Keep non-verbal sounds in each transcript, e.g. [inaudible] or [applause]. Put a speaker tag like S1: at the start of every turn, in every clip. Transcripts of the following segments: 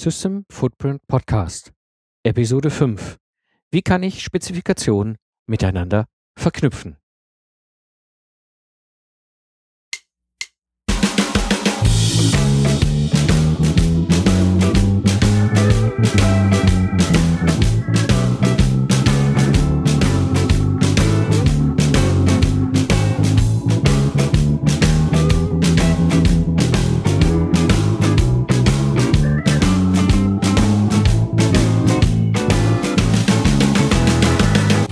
S1: System Footprint Podcast, Episode 5. Wie kann ich Spezifikationen miteinander verknüpfen?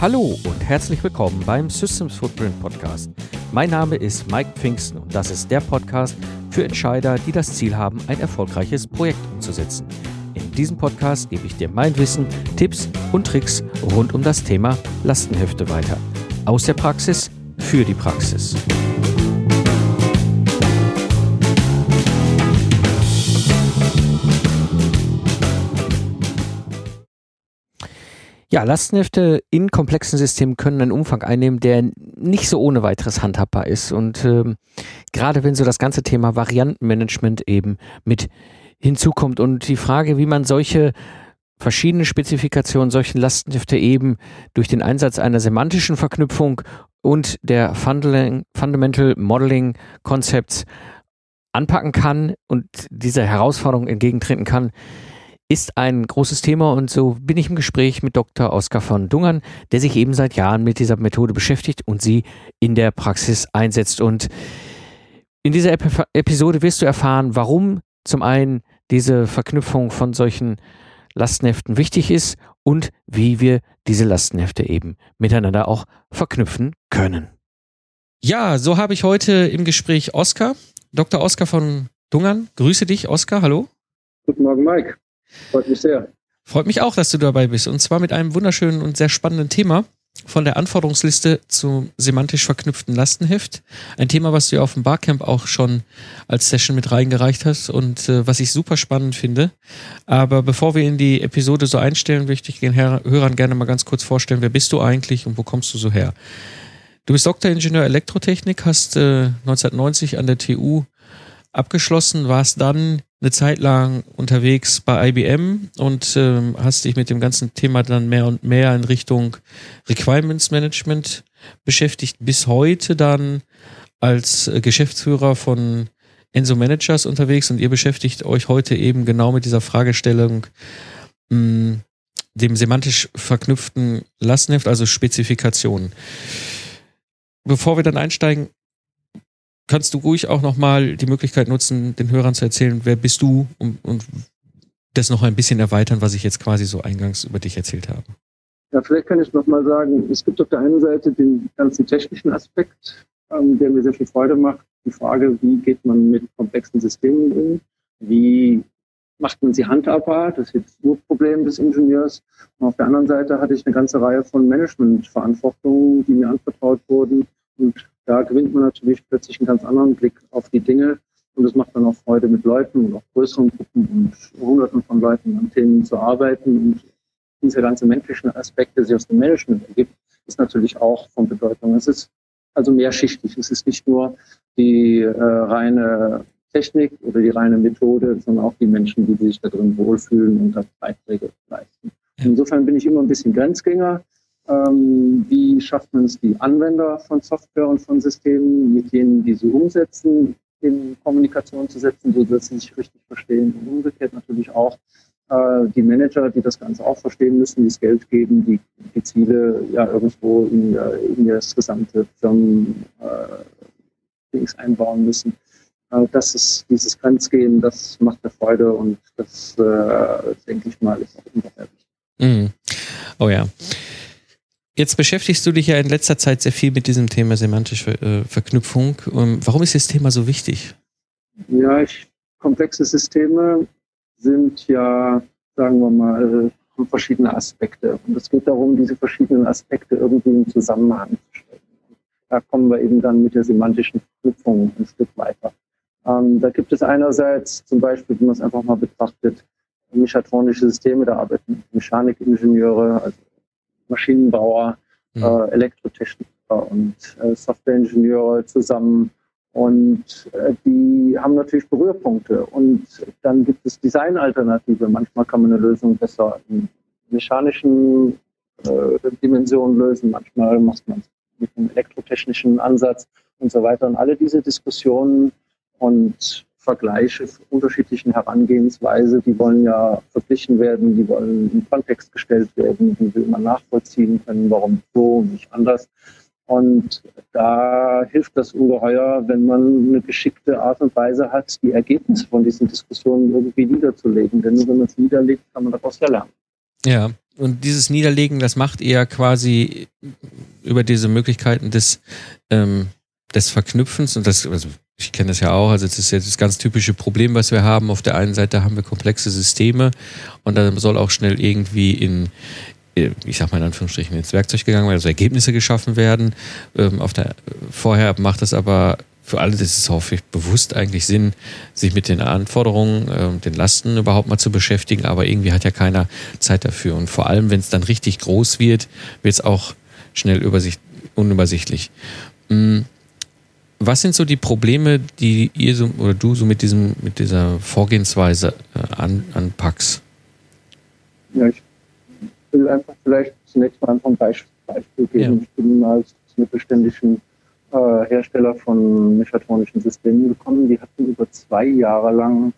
S1: Hallo und herzlich willkommen beim Systems Footprint Podcast. Mein Name ist Mike Pfingsten und das ist der Podcast für Entscheider, die das Ziel haben, ein erfolgreiches Projekt umzusetzen. In diesem Podcast gebe ich dir mein Wissen, Tipps und Tricks rund um das Thema Lastenhefte weiter. Aus der Praxis für die Praxis. Ja, Lastenhefte in komplexen Systemen können einen Umfang einnehmen, der nicht so ohne weiteres handhabbar ist. Und ähm, gerade wenn so das ganze Thema Variantenmanagement eben mit hinzukommt und die Frage, wie man solche verschiedene Spezifikationen, solchen Lastenhefte eben durch den Einsatz einer semantischen Verknüpfung und der Fundamental Modeling Concepts anpacken kann und dieser Herausforderung entgegentreten kann, ist ein großes Thema und so bin ich im Gespräch mit Dr. Oskar von Dungern, der sich eben seit Jahren mit dieser Methode beschäftigt und sie in der Praxis einsetzt. Und in dieser Ep Episode wirst du erfahren, warum zum einen diese Verknüpfung von solchen Lastenheften wichtig ist und wie wir diese Lastenhefte eben miteinander auch verknüpfen können. Ja, so habe ich heute im Gespräch Oskar, Dr. Oskar von Dungern. Grüße dich, Oskar, hallo.
S2: Guten Morgen, Mike. Freut mich sehr.
S1: Freut mich auch, dass du dabei bist. Und zwar mit einem wunderschönen und sehr spannenden Thema von der Anforderungsliste zum semantisch verknüpften Lastenheft. Ein Thema, was du ja auf dem Barcamp auch schon als Session mit reingereicht hast und äh, was ich super spannend finde. Aber bevor wir in die Episode so einstellen, möchte ich den Hörern gerne mal ganz kurz vorstellen, wer bist du eigentlich und wo kommst du so her? Du bist Doktoringenieur Elektrotechnik, hast äh, 1990 an der TU abgeschlossen, warst dann eine Zeit lang unterwegs bei IBM und ähm, hast dich mit dem ganzen Thema dann mehr und mehr in Richtung Requirements Management beschäftigt, bis heute dann als äh, Geschäftsführer von Enso Managers unterwegs und ihr beschäftigt euch heute eben genau mit dieser Fragestellung, mh, mm, dem semantisch verknüpften Lastenheft, also Spezifikationen. Bevor wir dann einsteigen, kannst du ruhig auch nochmal die Möglichkeit nutzen, den Hörern zu erzählen, wer bist du und, und das noch ein bisschen erweitern, was ich jetzt quasi so eingangs über dich erzählt habe.
S2: Ja, vielleicht kann ich nochmal sagen, es gibt auf der einen Seite den ganzen technischen Aspekt, ähm, der mir sehr viel Freude macht. Die Frage, wie geht man mit komplexen Systemen um? Wie macht man sie handhabbar? Das ist jetzt nur Problem des Ingenieurs. Und auf der anderen Seite hatte ich eine ganze Reihe von Managementverantwortungen, die mir anvertraut wurden. Und da gewinnt man natürlich plötzlich einen ganz anderen Blick auf die Dinge. Und das macht dann auch Freude mit Leuten und auch größeren Gruppen und Hunderten von Leuten an Themen zu arbeiten. Und dieser ganze menschliche Aspekt, der sich aus dem Management ergibt, ist natürlich auch von Bedeutung. Es ist also mehrschichtig. Es ist nicht nur die äh, reine Technik oder die reine Methode, sondern auch die Menschen, die sich da drin wohlfühlen und da Beiträge leisten. Insofern bin ich immer ein bisschen Grenzgänger. Ähm, wie schafft man es, die Anwender von Software und von Systemen, mit denen die sie umsetzen, in Kommunikation zu setzen, so dass sie sich richtig verstehen und umgekehrt natürlich auch äh, die Manager, die das Ganze auch verstehen müssen, die das Geld geben, die die Ziele ja irgendwo in, in das gesamte Firmen äh, einbauen müssen. Äh, das ist dieses Grenzgehen, das macht mir Freude und das, äh, denke ich mal, ist auch ungefähr wichtig.
S1: Mhm. Oh ja. Jetzt beschäftigst du dich ja in letzter Zeit sehr viel mit diesem Thema semantische äh, Verknüpfung. Ähm, warum ist das Thema so wichtig?
S2: Ja, ich, komplexe Systeme sind ja, sagen wir mal, verschiedene Aspekte. Und es geht darum, diese verschiedenen Aspekte irgendwie im Zusammenhang zu stellen. Da kommen wir eben dann mit der semantischen Verknüpfung ein Stück weiter. Ähm, da gibt es einerseits zum Beispiel, wenn man es einfach mal betrachtet, mechatronische Systeme, da arbeiten Mechanikingenieure, also Maschinenbauer, mhm. äh, Elektrotechniker und äh, Softwareingenieure zusammen Und äh, die haben natürlich Berührpunkte. Und dann gibt es Designalternative. Manchmal kann man eine Lösung besser in mechanischen äh, Dimensionen lösen. Manchmal macht man es mit einem elektrotechnischen Ansatz und so weiter. Und alle diese Diskussionen und Vergleiche unterschiedlichen Herangehensweise, die wollen ja verglichen werden, die wollen in Kontext gestellt werden, die will man nachvollziehen können, warum so und nicht anders. Und da hilft das ungeheuer, wenn man eine geschickte Art und Weise hat, die Ergebnisse von diesen Diskussionen irgendwie niederzulegen. Denn nur wenn man es niederlegt, kann man daraus ja lernen.
S1: Ja, und dieses Niederlegen, das macht ihr quasi über diese Möglichkeiten des, ähm, des Verknüpfens und das, also ich kenne das ja auch, also das ist jetzt das ganz typische Problem, was wir haben. Auf der einen Seite haben wir komplexe Systeme und dann soll auch schnell irgendwie in, äh, ich sag mal in Anführungsstrichen, ins Werkzeug gegangen werden, also Ergebnisse geschaffen werden. Ähm, auf der, vorher macht es aber für alle, das ist häufig bewusst eigentlich Sinn, sich mit den Anforderungen, äh, den Lasten überhaupt mal zu beschäftigen, aber irgendwie hat ja keiner Zeit dafür. Und vor allem, wenn es dann richtig groß wird, wird es auch schnell übersicht, unübersichtlich. Mm, was sind so die Probleme, die ihr so, oder du so mit diesem, mit dieser Vorgehensweise äh, an, anpackst?
S2: Ja, ich will einfach vielleicht zunächst mal einfach ein Beispiel, Beispiel geben. Ja. Ich bin als mittelständischen äh, Hersteller von mechatronischen Systemen gekommen. Die hatten über zwei Jahre lang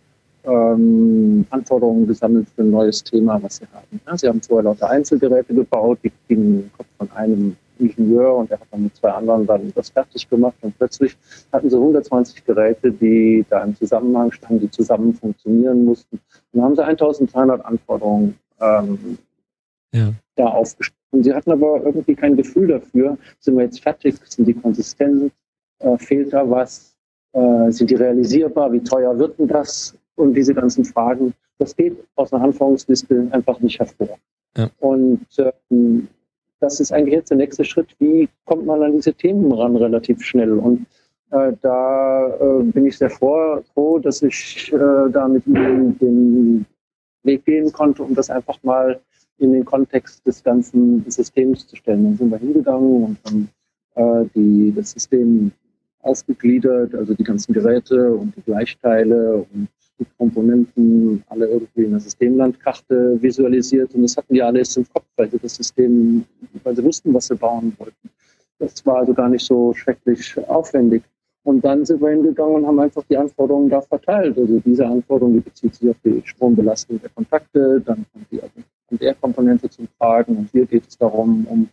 S2: ähm, Anforderungen gesammelt für ein neues Thema, was sie haben. Ja, sie haben vorher lauter Einzelgeräte gebaut, die gingen im Kopf von einem Ingenieur und er hat dann mit zwei anderen dann das fertig gemacht und plötzlich hatten sie 120 Geräte, die da im Zusammenhang standen, die zusammen funktionieren mussten. Und dann haben sie 1300 Anforderungen ähm, ja. da aufgestellt. Und sie hatten aber irgendwie kein Gefühl dafür, sind wir jetzt fertig, sind die konsistent, äh, fehlt da was, äh, sind die realisierbar, wie teuer wird denn das? Und diese ganzen Fragen, das geht aus einer Anforderungsliste einfach nicht hervor. Ja. Und ähm, das ist eigentlich jetzt der nächste Schritt. Wie kommt man an diese Themen ran relativ schnell? Und äh, da äh, bin ich sehr froh, dass ich äh, da mit Ihnen den Weg gehen konnte, um das einfach mal in den Kontext des ganzen Systems zu stellen. Dann sind wir hingegangen und haben äh, die, das System ausgegliedert, also die ganzen Geräte und die Gleichteile und die Komponenten alle irgendwie in der Systemlandkarte visualisiert und das hatten die alles im Kopf, weil sie das System, weil sie wussten, was sie bauen wollten. Das war also gar nicht so schrecklich aufwendig. Und dann sind wir hingegangen und haben einfach die Anforderungen da verteilt. Also diese Anforderung, die bezieht sich auf die Strombelastung der Kontakte, dann kommt die R-Komponente zum Tragen und hier geht es darum, um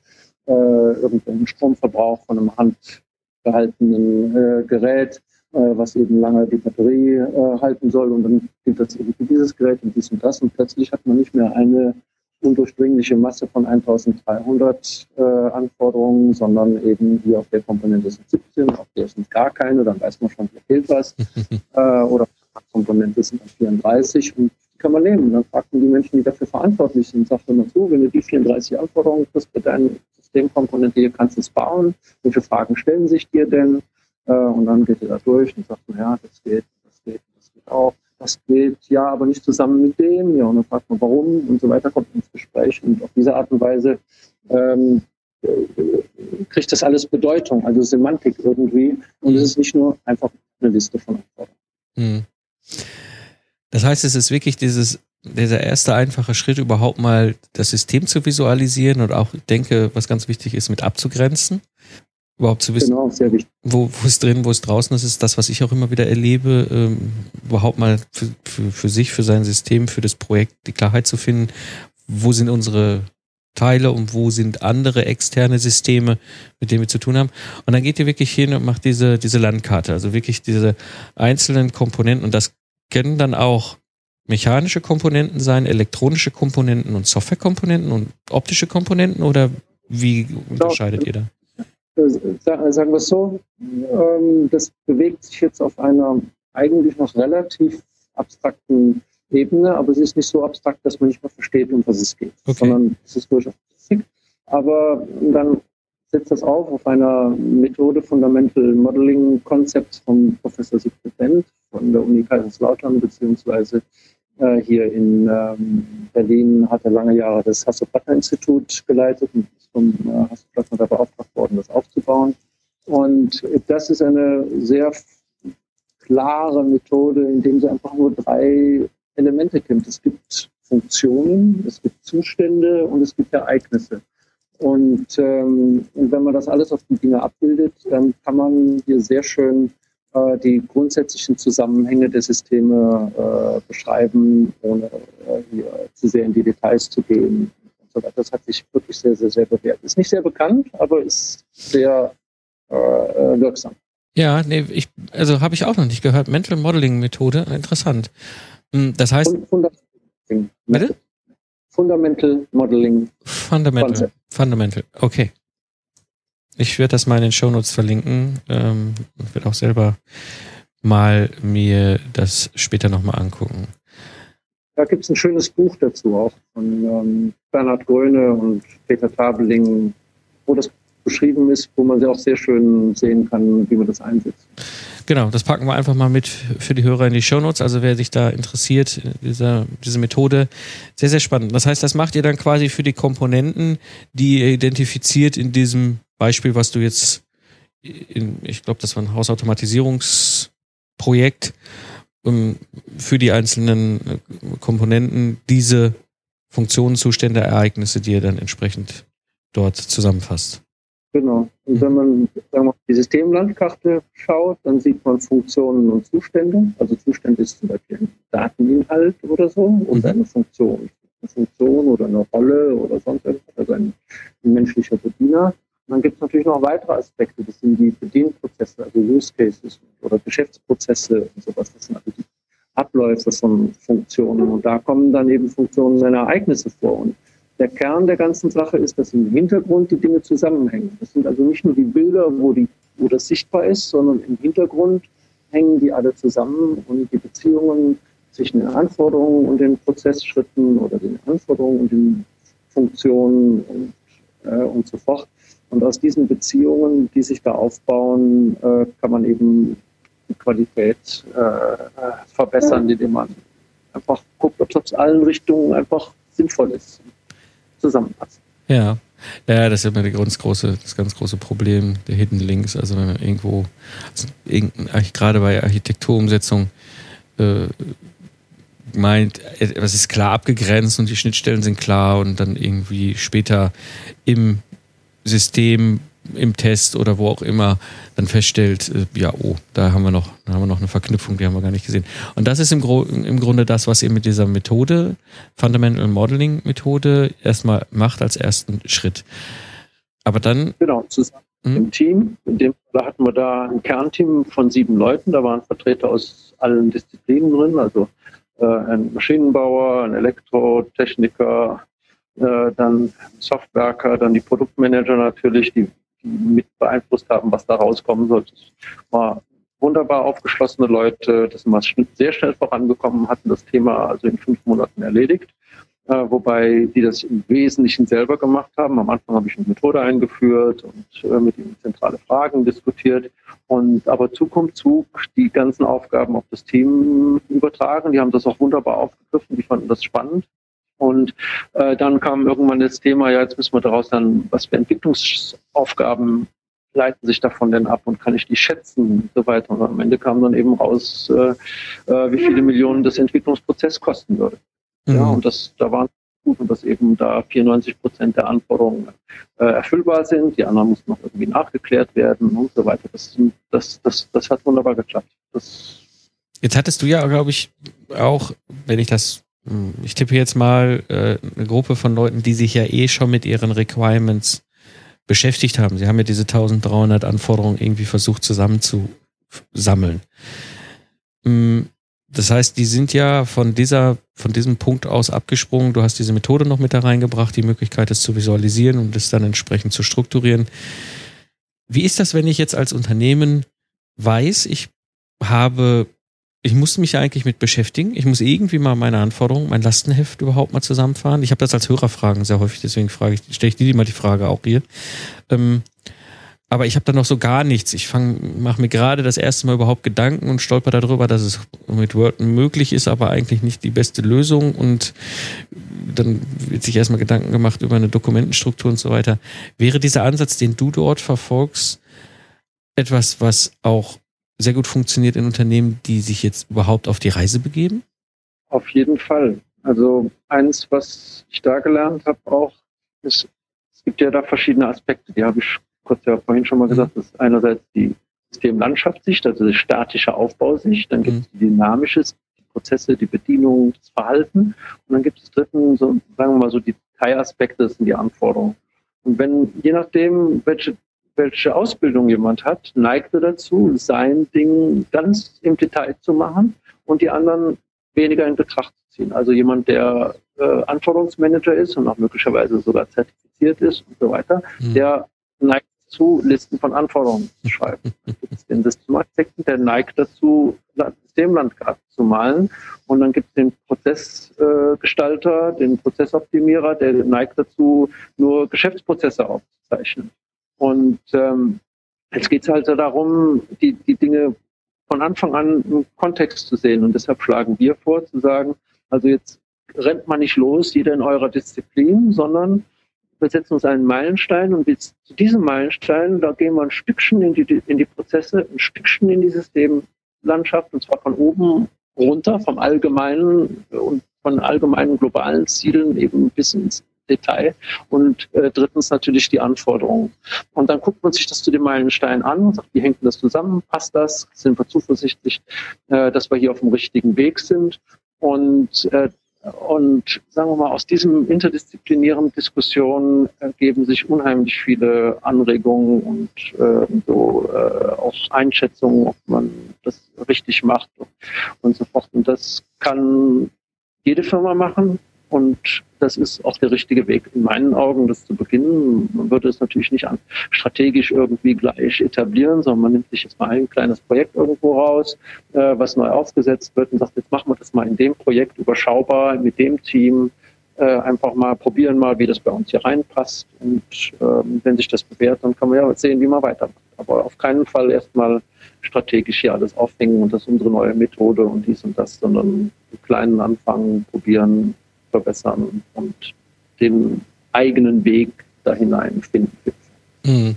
S2: äh, irgendeinen Stromverbrauch von einem handgehaltenen äh, Gerät was eben lange die Batterie äh, halten soll. Und dann gilt das eben für dieses Gerät und dies und das. Und plötzlich hat man nicht mehr eine undurchdringliche Masse von 1300 äh, Anforderungen, sondern eben hier auf der Komponente sind 17, auf der sind gar keine, dann weiß man schon, hier fehlt was. [laughs] äh, oder Komponente sind 34 und die kann man nehmen. Und dann fragt man die Menschen, die dafür verantwortlich sind, sagt man zu, wenn du die 34 Anforderungen kriegst für deine Systemkomponente, hier kannst du es bauen. Welche Fragen stellen sich dir denn? Äh, und dann geht ihr da durch und sagt, ja, das geht, das geht, das geht auch. Das geht ja, aber nicht zusammen mit dem. Ja, und dann fragt man, warum und so weiter, kommt ins Gespräch. Und auf diese Art und Weise ähm, kriegt das alles Bedeutung, also Semantik irgendwie. Und es ist nicht nur einfach eine Liste von Anforderungen. Hm.
S1: Das heißt, es ist wirklich dieses, dieser erste einfache Schritt, überhaupt mal das System zu visualisieren und auch, denke, was ganz wichtig ist, mit abzugrenzen überhaupt zu wissen, genau, wo, wo ist drin, wo ist draußen. Das ist das, was ich auch immer wieder erlebe, ähm, überhaupt mal für, für, für sich, für sein System, für das Projekt die Klarheit zu finden, wo sind unsere Teile und wo sind andere externe Systeme, mit denen wir zu tun haben. Und dann geht ihr wirklich hin und macht diese, diese Landkarte, also wirklich diese einzelnen Komponenten und das können dann auch mechanische Komponenten sein, elektronische Komponenten und Softwarekomponenten und optische Komponenten oder wie unterscheidet ihr da?
S2: Sagen wir es so, ähm, das bewegt sich jetzt auf einer eigentlich noch relativ abstrakten Ebene, aber es ist nicht so abstrakt, dass man nicht mehr versteht, um was es geht, okay. sondern es ist durchaus Physik. Aber dann setzt das auf auf einer Methode Fundamental Modeling Concepts von Professor Siegfried Wendt von der Uni Kaiserslautern beziehungsweise äh, hier in ähm, Berlin hat er lange Jahre das Hasso-Plattner-Institut geleitet und ist vom äh, Hasso-Plattner da beauftragt worden, das aufzubauen. Und das ist eine sehr klare Methode, indem sie einfach nur drei Elemente kennt. Es gibt Funktionen, es gibt Zustände und es gibt Ereignisse. Und, ähm, und wenn man das alles auf die Dinge abbildet, dann kann man hier sehr schön äh, die grundsätzlichen Zusammenhänge der Systeme äh, beschreiben, ohne äh, hier zu sehr in die Details zu gehen. So das hat sich wirklich sehr, sehr, sehr bewährt. Ist nicht sehr bekannt, aber ist sehr äh, wirksam.
S1: Ja, nee, ich, also habe ich auch noch nicht gehört. Mental Modeling Methode, interessant. Hm, das heißt.
S2: Fundamental Modeling.
S1: Fundamental. Concept. Fundamental. Okay. Ich werde das mal in den Shownotes verlinken ähm, und werde auch selber mal mir das später nochmal angucken.
S2: Da gibt es ein schönes Buch dazu auch von ähm, Bernhard Gröne und Peter Tabeling, wo das beschrieben ist, wo man auch sehr schön sehen kann, wie man das einsetzt.
S1: Genau, das packen wir einfach mal mit für die Hörer in die Shownotes. Also wer sich da interessiert, diese, diese Methode, sehr, sehr spannend. Das heißt, das macht ihr dann quasi für die Komponenten, die ihr identifiziert in diesem Beispiel, was du jetzt, in, ich glaube, das war ein Hausautomatisierungsprojekt, um für die einzelnen äh, Komponenten diese Funktionen, Zustände, Ereignisse, die ihr dann entsprechend dort zusammenfasst.
S2: Genau. Und wenn man sagen wir, auf die Systemlandkarte schaut, dann sieht man Funktionen und Zustände. Also Zustand ist zum Beispiel ein Dateninhalt oder so und mhm. eine Funktion. Eine Funktion oder eine Rolle oder sonst irgendwas, also ein, ein menschlicher Bediener. Und dann gibt es natürlich noch weitere Aspekte. Das sind die Bedienprozesse, also Use Cases oder Geschäftsprozesse und sowas. Das sind also die Abläufe von Funktionen. Und da kommen dann eben Funktionen und Ereignisse vor. Und der Kern der ganzen Sache ist, dass im Hintergrund die Dinge zusammenhängen. Das sind also nicht nur die Bilder, wo, die, wo das sichtbar ist, sondern im Hintergrund hängen die alle zusammen und die Beziehungen zwischen den Anforderungen und den Prozessschritten oder den Anforderungen und den Funktionen und, äh, und so fort. Und aus diesen Beziehungen, die sich da aufbauen, äh, kann man eben die Qualität äh, verbessern, indem man einfach guckt, ob es aus allen Richtungen einfach sinnvoll ist zusammenpassen.
S1: Ja. Ja, das ist immer ganz große, das ganz große Problem der Hidden Links. Also wenn man irgendwo, also gerade bei Architekturumsetzung äh, meint, etwas ist klar abgegrenzt und die Schnittstellen sind klar und dann irgendwie später im System im Test oder wo auch immer dann feststellt, äh, ja, oh, da haben wir noch, da haben wir noch eine Verknüpfung, die haben wir gar nicht gesehen. Und das ist im, Gro im Grunde das, was ihr mit dieser Methode, Fundamental Modeling Methode, erstmal macht als ersten Schritt. Aber dann.
S2: Genau, zusammen hm? im Team. In dem Fall hatten wir da ein Kernteam von sieben Leuten. Da waren Vertreter aus allen Disziplinen drin, also äh, ein Maschinenbauer, ein Elektrotechniker, äh, dann Softwerker, dann die Produktmanager natürlich, die mit beeinflusst haben, was da rauskommen sollte. War wunderbar aufgeschlossene Leute, das sind sehr schnell vorangekommen, hatten das Thema also in fünf Monaten erledigt. Äh, wobei die das im Wesentlichen selber gemacht haben. Am Anfang habe ich eine Methode eingeführt und äh, mit ihnen zentrale Fragen diskutiert. Und aber Zug um Zug die ganzen Aufgaben auf das Team übertragen. Die haben das auch wunderbar aufgegriffen, die fanden das spannend. Und äh, dann kam irgendwann das Thema, ja, jetzt müssen wir daraus dann, was für Entwicklungsaufgaben leiten sich davon denn ab und kann ich die schätzen und so weiter. Und am Ende kam dann eben raus, äh, äh, wie viele Millionen das Entwicklungsprozess kosten würde. Mhm. Ja, und das, da waren gut und dass eben da 94 Prozent der Anforderungen äh, erfüllbar sind. Die anderen mussten noch irgendwie nachgeklärt werden und so weiter. Das, das, das, das hat wunderbar geklappt. Das
S1: Jetzt hattest du ja, glaube ich, auch, wenn ich das ich tippe jetzt mal äh, eine Gruppe von Leuten, die sich ja eh schon mit ihren Requirements beschäftigt haben. Sie haben ja diese 1300 Anforderungen irgendwie versucht zusammenzusammeln. Mm, das heißt, die sind ja von dieser, von diesem Punkt aus abgesprungen. Du hast diese Methode noch mit da reingebracht, die Möglichkeit, es zu visualisieren und es dann entsprechend zu strukturieren. Wie ist das, wenn ich jetzt als Unternehmen weiß, ich habe ich muss mich eigentlich mit beschäftigen. Ich muss irgendwie mal meine Anforderungen, mein Lastenheft überhaupt mal zusammenfahren. Ich habe das als Hörerfragen sehr häufig, deswegen frage ich, stelle ich dir mal die Frage auch hier. Ähm, aber ich habe da noch so gar nichts. Ich mache mir gerade das erste Mal überhaupt Gedanken und stolper darüber, dass es mit Word möglich ist, aber eigentlich nicht die beste Lösung. Und dann wird sich erstmal Gedanken gemacht über eine Dokumentenstruktur und so weiter. Wäre dieser Ansatz, den du dort verfolgst, etwas, was auch sehr gut funktioniert in Unternehmen, die sich jetzt überhaupt auf die Reise begeben?
S2: Auf jeden Fall. Also eins, was ich da gelernt habe auch, ist, es gibt ja da verschiedene Aspekte, die habe ich kurz ja vorhin schon mal gesagt, das ist einerseits die Systemlandschaftssicht, also die statische Aufbausicht, dann gibt es die dynamische, die Prozesse, die Bedienung, das Verhalten und dann gibt es dritten, so, sagen wir mal so die Teilaspekte, das sind die Anforderungen. Und wenn, je nachdem, welche, welche Ausbildung jemand hat, neigt er dazu, sein Ding ganz im Detail zu machen und die anderen weniger in Betracht zu ziehen. Also jemand, der äh, Anforderungsmanager ist und auch möglicherweise sogar zertifiziert ist und so weiter, mhm. der neigt dazu, Listen von Anforderungen zu schreiben. Dann gibt es den Systemarchitekten, der neigt dazu, Systemlandkarten zu malen. Und dann gibt es den Prozessgestalter, äh, den Prozessoptimierer, der neigt dazu, nur Geschäftsprozesse aufzuzeichnen. Und ähm, jetzt geht es halt darum, die, die Dinge von Anfang an im Kontext zu sehen. Und deshalb schlagen wir vor, zu sagen, also jetzt rennt man nicht los, jeder in eurer Disziplin, sondern wir setzen uns einen Meilenstein und zu diesem Meilenstein, da gehen wir ein Stückchen in die, in die Prozesse, ein Stückchen in die Systemlandschaft und zwar von oben runter, vom allgemeinen und von allgemeinen globalen Zielen eben bis ins Detail und äh, drittens natürlich die Anforderungen. Und dann guckt man sich das zu dem Meilenstein an sagt, wie hängt das zusammen? Passt das? Sind wir zuversichtlich, äh, dass wir hier auf dem richtigen Weg sind? Und äh, und sagen wir mal, aus diesem interdisziplinären Diskussion ergeben sich unheimlich viele Anregungen und äh, so äh, auch Einschätzungen, ob man das richtig macht und so fort. Und das kann jede Firma machen. Und das ist auch der richtige Weg in meinen Augen, das zu beginnen. Man würde es natürlich nicht an, strategisch irgendwie gleich etablieren, sondern man nimmt sich jetzt mal ein kleines Projekt irgendwo raus, äh, was neu aufgesetzt wird und sagt, jetzt machen wir das mal in dem Projekt überschaubar mit dem Team. Äh, einfach mal probieren mal, wie das bei uns hier reinpasst. Und ähm, wenn sich das bewährt, dann kann man ja sehen, wie man weitermacht. Aber auf keinen Fall erstmal strategisch hier alles aufhängen und das ist unsere neue Methode und dies und das, sondern einen kleinen Anfang probieren, verbessern und den eigenen Weg da hinein finden.
S1: Mhm.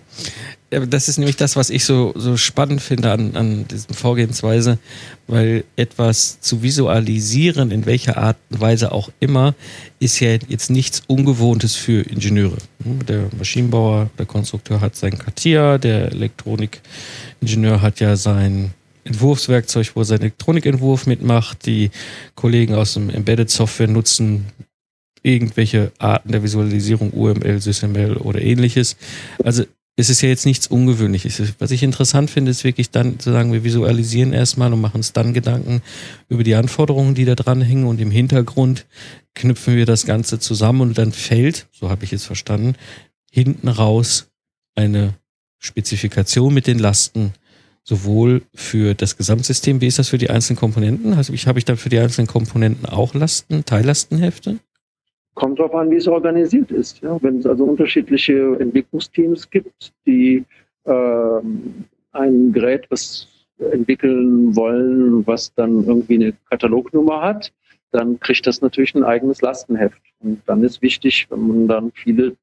S1: Das ist nämlich das, was ich so, so spannend finde an, an diesem Vorgehensweise, weil etwas zu visualisieren, in welcher Art und Weise auch immer, ist ja jetzt nichts Ungewohntes für Ingenieure. Hm, der Maschinenbauer, der Konstrukteur hat sein Katia, der Elektronikingenieur hat ja sein Entwurfswerkzeug, wo er seinen Elektronikentwurf mitmacht. Die Kollegen aus dem Embedded Software nutzen irgendwelche Arten der Visualisierung, UML, SysML oder ähnliches. Also es ist ja jetzt nichts Ungewöhnliches. Was ich interessant finde, ist wirklich dann zu sagen, wir visualisieren erstmal und machen uns dann Gedanken über die Anforderungen, die da dran hängen und im Hintergrund knüpfen wir das Ganze zusammen und dann fällt, so habe ich es verstanden, hinten raus eine Spezifikation mit den Lasten sowohl für das Gesamtsystem, wie ist das für die einzelnen Komponenten? Also ich, habe ich dann für die einzelnen Komponenten auch Lasten, Teillastenhefte?
S2: Kommt darauf an, wie es organisiert ist. Ja? Wenn es also unterschiedliche Entwicklungsteams gibt, die äh, ein Gerät was entwickeln wollen, was dann irgendwie eine Katalognummer hat, dann kriegt das natürlich ein eigenes Lastenheft. Und dann ist wichtig, wenn man dann viele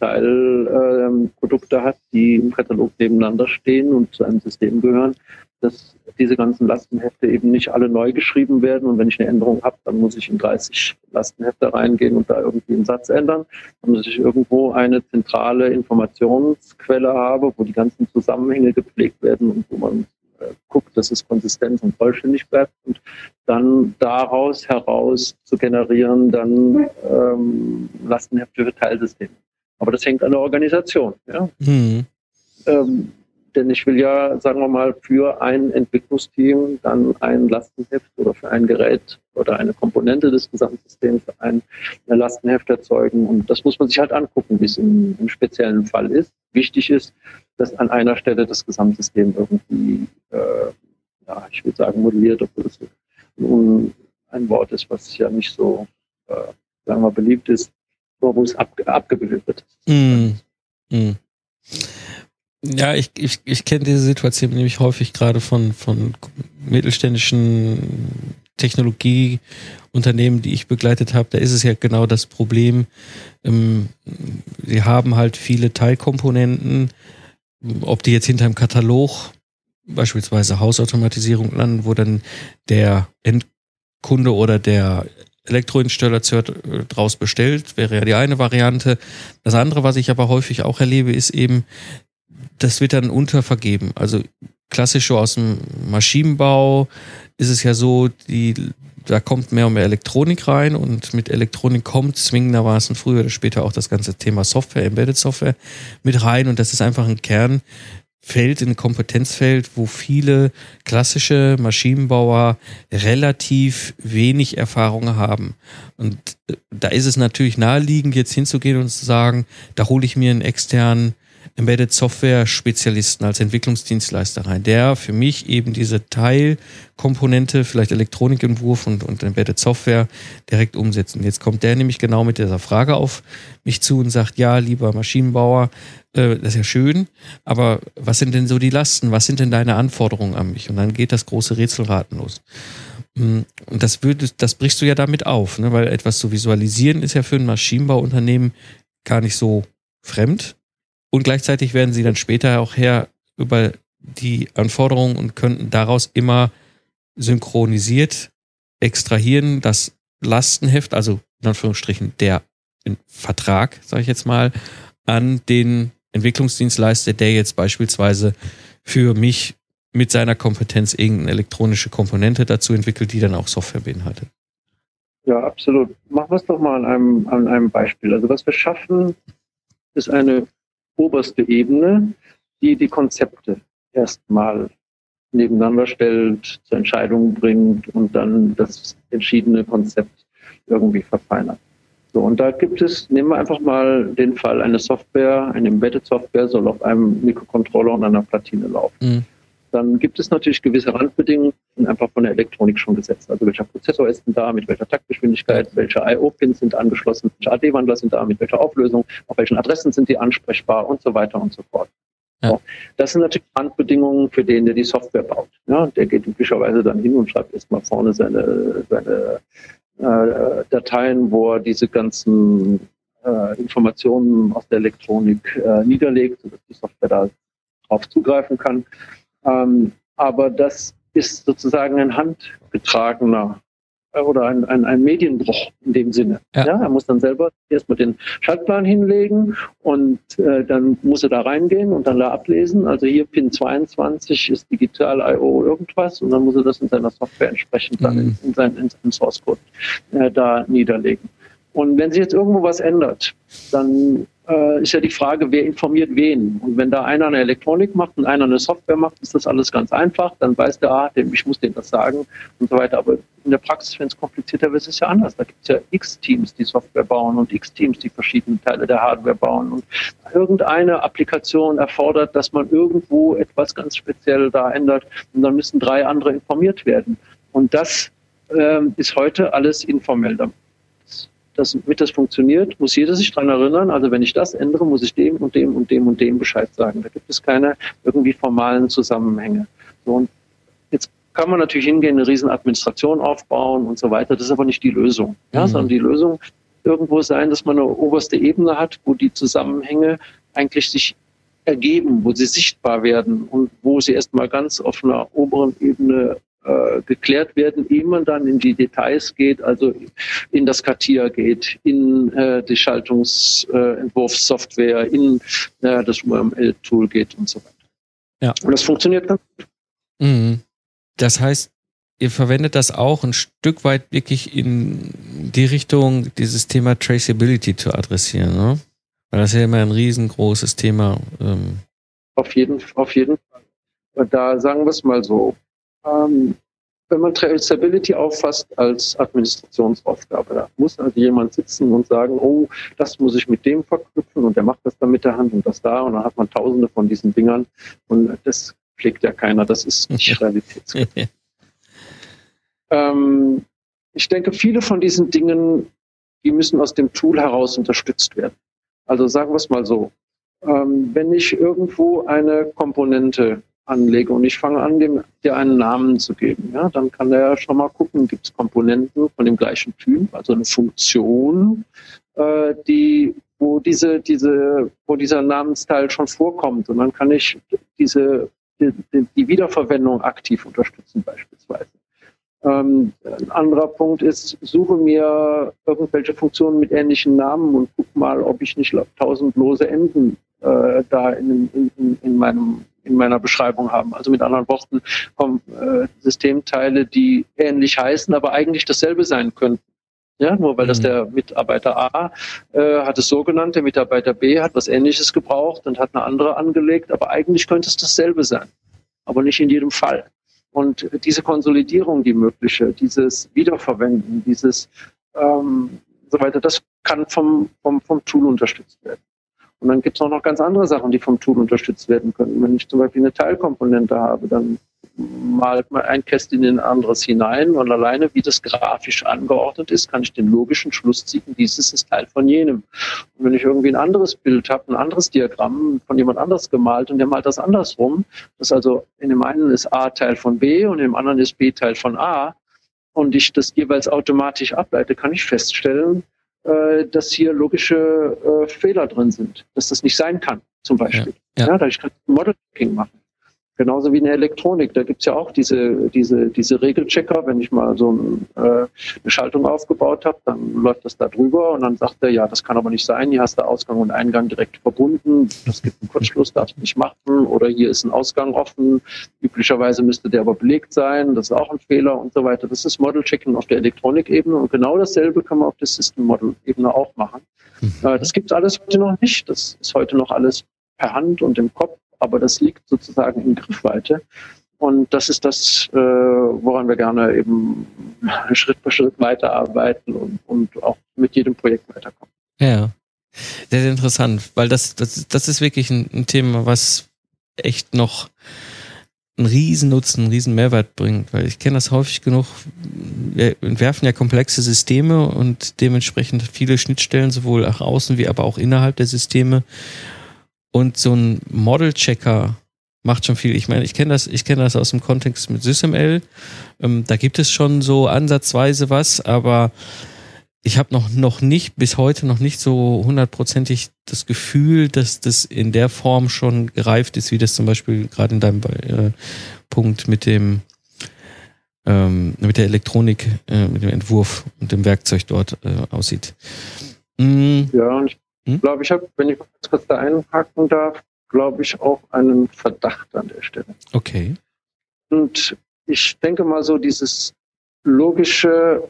S2: Teilprodukte ähm, hat, die im Katalog nebeneinander stehen und zu einem System gehören, dass diese ganzen Lastenhefte eben nicht alle neu geschrieben werden. Und wenn ich eine Änderung habe, dann muss ich in 30 Lastenhefte reingehen und da irgendwie einen Satz ändern. Dann muss ich irgendwo eine zentrale Informationsquelle habe, wo die ganzen Zusammenhänge gepflegt werden und wo man äh, guckt, dass es konsistent und vollständig bleibt und dann daraus heraus zu generieren, dann ähm, Lastenhefte für Teilsysteme. Aber das hängt an der Organisation. Ja? Mhm. Ähm, denn ich will ja, sagen wir mal, für ein Entwicklungsteam dann ein Lastenheft oder für ein Gerät oder eine Komponente des Gesamtsystems ein Lastenheft erzeugen. Und das muss man sich halt angucken, wie es im, im speziellen Fall ist. Wichtig ist, dass an einer Stelle das Gesamtsystem irgendwie, äh, ja, ich würde sagen, modelliert, obwohl das ein, ein Wort ist, was ja nicht so, äh, sagen wir, beliebt ist, wo es ab, abgebildet wird. Mm.
S1: Mm. Ja, ich, ich, ich kenne diese Situation nämlich häufig gerade von, von mittelständischen Technologieunternehmen, die ich begleitet habe. Da ist es ja genau das Problem. Ähm, sie haben halt viele Teilkomponenten, ob die jetzt hinter dem Katalog beispielsweise Hausautomatisierung landen, wo dann der Endkunde oder der Elektroinstallateur äh, draus bestellt, wäre ja die eine Variante. Das andere, was ich aber häufig auch erlebe, ist eben, das wird dann untervergeben. Also klassisch so aus dem Maschinenbau ist es ja so, die, da kommt mehr und mehr Elektronik rein und mit Elektronik kommt zwingendermaßen früher oder später auch das ganze Thema Software, Embedded Software mit rein und das ist einfach ein Kern Feld, ein Kompetenzfeld, wo viele klassische Maschinenbauer relativ wenig Erfahrung haben. Und äh, da ist es natürlich naheliegend, jetzt hinzugehen und zu sagen, da hole ich mir einen externen Embedded Software Spezialisten als Entwicklungsdienstleister rein, der für mich eben diese Teilkomponente, vielleicht Elektronikentwurf und, und Embedded Software direkt umsetzt. Und jetzt kommt der nämlich genau mit dieser Frage auf mich zu und sagt, ja, lieber Maschinenbauer, äh, das ist ja schön, aber was sind denn so die Lasten? Was sind denn deine Anforderungen an mich? Und dann geht das große Rätselraten los. Mm, und das, würde, das brichst du ja damit auf, ne? weil etwas zu visualisieren ist ja für ein Maschinenbauunternehmen gar nicht so fremd. Und gleichzeitig werden sie dann später auch her über die Anforderungen und könnten daraus immer synchronisiert extrahieren, das Lastenheft, also in Anführungsstrichen der Vertrag, sage ich jetzt mal, an den Entwicklungsdienstleister, der jetzt beispielsweise für mich mit seiner Kompetenz irgendeine elektronische Komponente dazu entwickelt, die dann auch Software beinhaltet.
S2: Ja, absolut. Machen wir es doch mal an einem, an einem Beispiel. Also was wir schaffen, ist eine oberste Ebene, die die Konzepte erstmal nebeneinander stellt, zur Entscheidung bringt und dann das entschiedene Konzept irgendwie verfeinert. So, und da gibt es, nehmen wir einfach mal den Fall, eine Software, eine Embedded Software soll auf einem Mikrocontroller und einer Platine laufen. Mhm. Dann gibt es natürlich gewisse Randbedingungen, einfach von der Elektronik schon gesetzt. Also welcher Prozessor ist denn da, mit welcher Taktgeschwindigkeit, welche I.O.-Pins sind angeschlossen, welche AD-Wandler sind da, mit welcher Auflösung, auf welchen Adressen sind die ansprechbar und so weiter und so fort. Ja. So. Das sind natürlich Randbedingungen für den, der die Software baut. Ja, der geht üblicherweise dann hin und schreibt erstmal vorne seine, seine äh, Dateien, wo er diese ganzen äh, Informationen aus der Elektronik äh, niederlegt, sodass die Software da drauf zugreifen kann. Ähm, aber das ist sozusagen ein handgetragener äh, oder ein, ein, ein Medienbruch in dem Sinne. Ja. ja. er muss dann selber erstmal den Schaltplan hinlegen und äh, dann muss er da reingehen und dann da ablesen. Also hier Pin 22 ist Digital I.O. irgendwas und dann muss er das in seiner Software entsprechend dann mhm. in, in, sein, in seinem Source Code äh, da niederlegen. Und wenn sich jetzt irgendwo was ändert, dann äh, ist ja die Frage, wer informiert wen. Und wenn da einer eine Elektronik macht und einer eine Software macht, ist das alles ganz einfach. Dann weiß der, ah, ich muss denen das sagen und so weiter. Aber in der Praxis, wenn es komplizierter wird, ist es ja anders. Da gibt es ja x Teams, die Software bauen und x Teams, die verschiedene Teile der Hardware bauen. Und irgendeine Applikation erfordert, dass man irgendwo etwas ganz speziell da ändert. Und dann müssen drei andere informiert werden. Und das ähm, ist heute alles informell dass, damit das funktioniert, muss jeder sich daran erinnern. Also wenn ich das ändere, muss ich dem und dem und dem und dem Bescheid sagen. Da gibt es keine irgendwie formalen Zusammenhänge. So, und jetzt kann man natürlich hingehen, eine riesen Administration aufbauen und so weiter. Das ist aber nicht die Lösung. Ja, mhm. Sondern die Lösung irgendwo sein, dass man eine oberste Ebene hat, wo die Zusammenhänge eigentlich sich ergeben, wo sie sichtbar werden und wo sie erstmal ganz auf einer oberen Ebene äh, geklärt werden, ehe man dann in die Details geht, also in das Kartier geht, in äh, die Schaltungsentwurfssoftware, in äh, das UML-Tool geht und so weiter. Ja. Und das funktioniert ganz gut.
S1: Mhm. Das heißt, ihr verwendet das auch ein Stück weit wirklich in die Richtung, dieses Thema Traceability zu adressieren, ne? Weil das ist ja immer ein riesengroßes Thema. Ähm.
S2: Auf jeden, auf jeden Fall. Da sagen wir es mal so, ähm, wenn man Traceability auffasst als Administrationsaufgabe, da muss also jemand sitzen und sagen, oh, das muss ich mit dem verknüpfen und der macht das dann mit der Hand und das da und dann hat man tausende von diesen Dingern und das pflegt ja keiner, das ist nicht [laughs] realitätsgemäß. ähm, ich denke, viele von diesen Dingen, die müssen aus dem Tool heraus unterstützt werden. Also sagen wir es mal so, ähm, wenn ich irgendwo eine Komponente anlege und ich fange an, dem dir einen Namen zu geben, ja, dann kann der schon mal gucken, gibt es Komponenten von dem gleichen Typ, also eine Funktion, äh, die wo diese, diese, wo dieser Namensteil schon vorkommt. Und dann kann ich diese, die, die Wiederverwendung aktiv unterstützen beispielsweise. Ähm, ein anderer Punkt ist, suche mir irgendwelche Funktionen mit ähnlichen Namen und guck mal, ob ich nicht tausend lose Enden äh, da in, in, in, meinem, in meiner Beschreibung haben. Also mit anderen Worten kommen äh, Systemteile, die ähnlich heißen, aber eigentlich dasselbe sein könnten. Ja, nur weil das mhm. der Mitarbeiter A äh, hat es so genannt, der Mitarbeiter B hat was Ähnliches gebraucht und hat eine andere angelegt, aber eigentlich könnte es dasselbe sein, aber nicht in jedem Fall. Und diese Konsolidierung, die mögliche, dieses Wiederverwenden, dieses ähm, so weiter, das kann vom, vom, vom Tool unterstützt werden. Und dann gibt es auch noch ganz andere Sachen, die vom Tool unterstützt werden können. Wenn ich zum Beispiel eine Teilkomponente habe, dann malt man ein Kästchen in ein anderes hinein und alleine, wie das grafisch angeordnet ist, kann ich den logischen Schluss ziehen, dieses ist Teil von jenem. Und wenn ich irgendwie ein anderes Bild habe, ein anderes Diagramm von jemand anders gemalt und der malt das andersrum, das also in dem einen ist A Teil von B und dem anderen ist B Teil von A und ich das jeweils automatisch ableite, kann ich feststellen, äh, dass hier logische äh, Fehler drin sind, dass das nicht sein kann, zum Beispiel. Ja, ja. ja ich kann Model-Checking machen. Genauso wie in der Elektronik. Da gibt's ja auch diese, diese, diese Regelchecker. Wenn ich mal so ein, äh, eine Schaltung aufgebaut habe, dann läuft das da drüber und dann sagt er, ja, das kann aber nicht sein. Hier hast du Ausgang und Eingang direkt verbunden. Das gibt einen Kurzschluss, darfst du nicht machen. Oder hier ist ein Ausgang offen. Üblicherweise müsste der aber belegt sein. Das ist auch ein Fehler und so weiter. Das ist Model-Checking auf der Elektronikebene. Und genau dasselbe kann man auf der System-Model-Ebene auch machen. Mhm. Äh, das gibt's alles heute noch nicht. Das ist heute noch alles per Hand und im Kopf aber das liegt sozusagen in Griffweite. Und das ist das, äh, woran wir gerne eben Schritt für Schritt weiterarbeiten und, und auch mit jedem Projekt weiterkommen.
S1: Ja, sehr, sehr interessant, weil das, das, das ist wirklich ein, ein Thema, was echt noch einen riesen Nutzen, einen riesen Mehrwert bringt, weil ich kenne das häufig genug. Wir entwerfen ja komplexe Systeme und dementsprechend viele Schnittstellen sowohl nach außen wie aber auch innerhalb der Systeme. Und so ein Model-Checker macht schon viel. Ich meine, ich kenne das, ich das aus dem Kontext mit SysML. Ähm, da gibt es schon so ansatzweise was, aber ich habe noch, noch nicht, bis heute noch nicht so hundertprozentig das Gefühl, dass das in der Form schon gereift ist, wie das zum Beispiel gerade in deinem äh, Punkt mit dem ähm, mit der Elektronik, äh, mit dem Entwurf und dem Werkzeug dort äh, aussieht.
S2: Mm. Ja, und ich hm? glaube, ich habe, wenn ich kurz da einhaken darf, glaube ich auch einen Verdacht an der Stelle.
S1: Okay.
S2: Und ich denke mal so, dieses logische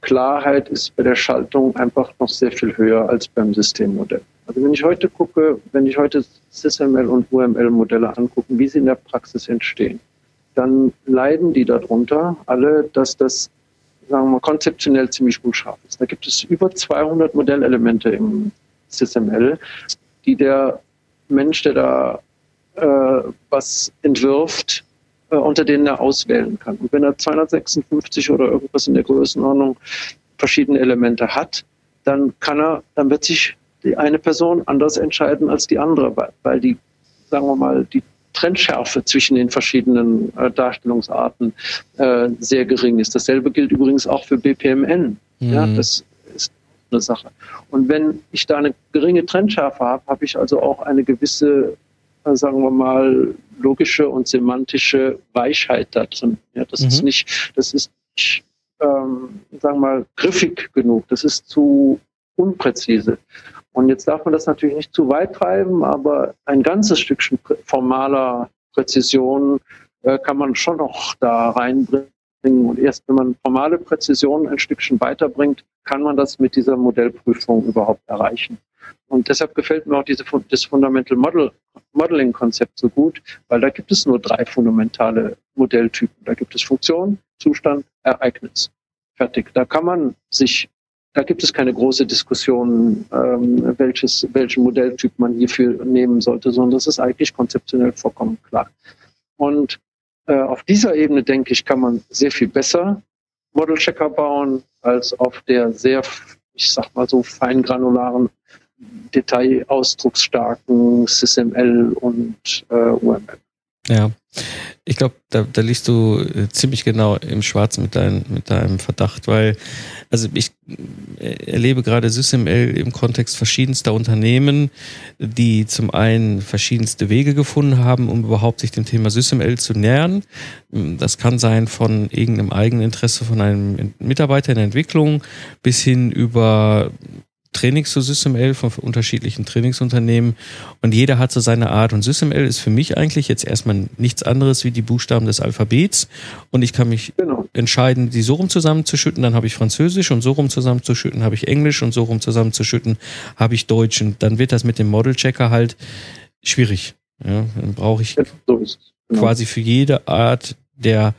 S2: Klarheit ist bei der Schaltung einfach noch sehr viel höher als beim Systemmodell. Also wenn ich heute gucke, wenn ich heute SysML und UML-Modelle angucke, wie sie in der Praxis entstehen, dann leiden die darunter alle, dass das, sagen wir mal, konzeptionell ziemlich unscharf ist. Da gibt es über 200 Modellelemente im SysML, die der Mensch, der da äh, was entwirft, äh, unter denen er auswählen kann. Und wenn er 256 oder irgendwas in der Größenordnung verschiedene Elemente hat, dann kann er, dann wird sich die eine Person anders entscheiden als die andere, weil, weil die, sagen wir mal, die Trennschärfe zwischen den verschiedenen äh, Darstellungsarten äh, sehr gering ist. Dasselbe gilt übrigens auch für BPMN. Mhm. Ja, das eine Sache. Und wenn ich da eine geringe Trennschärfe habe, habe ich also auch eine gewisse, äh, sagen wir mal, logische und semantische Weichheit da drin. Ja, das mhm. ist nicht, das ist nicht, ähm, sagen wir mal, griffig genug. Das ist zu unpräzise. Und jetzt darf man das natürlich nicht zu weit treiben, aber ein ganzes Stückchen formaler Präzision äh, kann man schon noch da reinbringen bringen. Und erst wenn man formale Präzision ein Stückchen weiterbringt, kann man das mit dieser Modellprüfung überhaupt erreichen. Und deshalb gefällt mir auch diese, das Fundamental Model, Modeling Konzept so gut, weil da gibt es nur drei fundamentale Modelltypen. Da gibt es Funktion, Zustand, Ereignis. Fertig. Da kann man sich, da gibt es keine große Diskussion, ähm, welches, welchen Modelltyp man hierfür nehmen sollte, sondern das ist eigentlich konzeptionell vollkommen klar. Und äh, auf dieser Ebene, denke ich, kann man sehr viel besser Model-Checker bauen als auf der sehr, ich sag mal so, feingranularen, detailausdrucksstarken SysML und äh, UML.
S1: Ja. Ich glaube, da, da liegst du äh, ziemlich genau im Schwarzen mit, dein, mit deinem Verdacht, weil, also ich äh, erlebe gerade SysML im Kontext verschiedenster Unternehmen, die zum einen verschiedenste Wege gefunden haben, um überhaupt sich dem Thema SysML zu nähern. Das kann sein von irgendeinem eigenen Interesse von einem Mitarbeiter in der Entwicklung bis hin über Trainings zu SysML von unterschiedlichen Trainingsunternehmen und jeder hat so seine Art und SysML ist für mich eigentlich jetzt erstmal nichts anderes wie die Buchstaben des Alphabets und ich kann mich genau. entscheiden, die so rum zusammenzuschütten, dann habe ich Französisch und so rum zusammenzuschütten habe ich Englisch und so rum zusammenzuschütten habe ich Deutsch und dann wird das mit dem Model Checker halt schwierig. Ja, dann brauche ich genau. quasi für jede Art der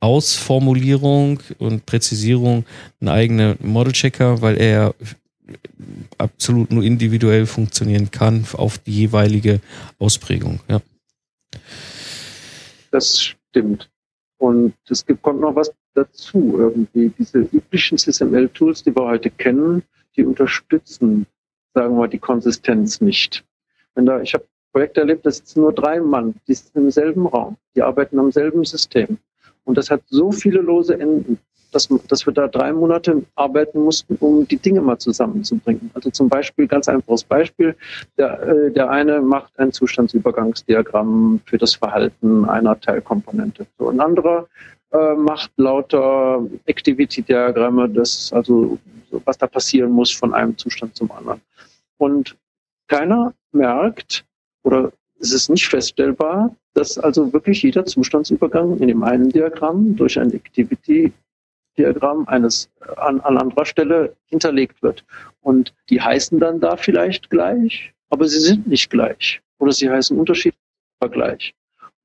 S1: Ausformulierung und Präzisierung einen eigenen Model Checker, weil er absolut nur individuell funktionieren kann auf die jeweilige Ausprägung. Ja.
S2: Das stimmt. Und es gibt, kommt noch was dazu. Irgendwie diese üblichen CSML-Tools, die wir heute kennen, die unterstützen, sagen wir, die Konsistenz nicht. Wenn da, ich habe Projekte erlebt, da sitzen nur drei Mann, die sitzen im selben Raum, die arbeiten am selben System. Und das hat so viele lose Enden dass, dass wir da drei Monate arbeiten mussten, um die Dinge mal zusammenzubringen. Also zum Beispiel, ganz einfaches Beispiel, der, äh, der eine macht ein Zustandsübergangsdiagramm für das Verhalten einer Teilkomponente. So, ein anderer äh, macht lauter Activity-Diagramme, also was da passieren muss von einem Zustand zum anderen. Und keiner merkt oder es ist nicht feststellbar, dass also wirklich jeder Zustandsübergang in dem einen Diagramm durch ein Activity Diagramm eines an, an anderer Stelle hinterlegt wird. Und die heißen dann da vielleicht gleich, aber sie sind nicht gleich. Oder sie heißen unterschiedlich, gleich.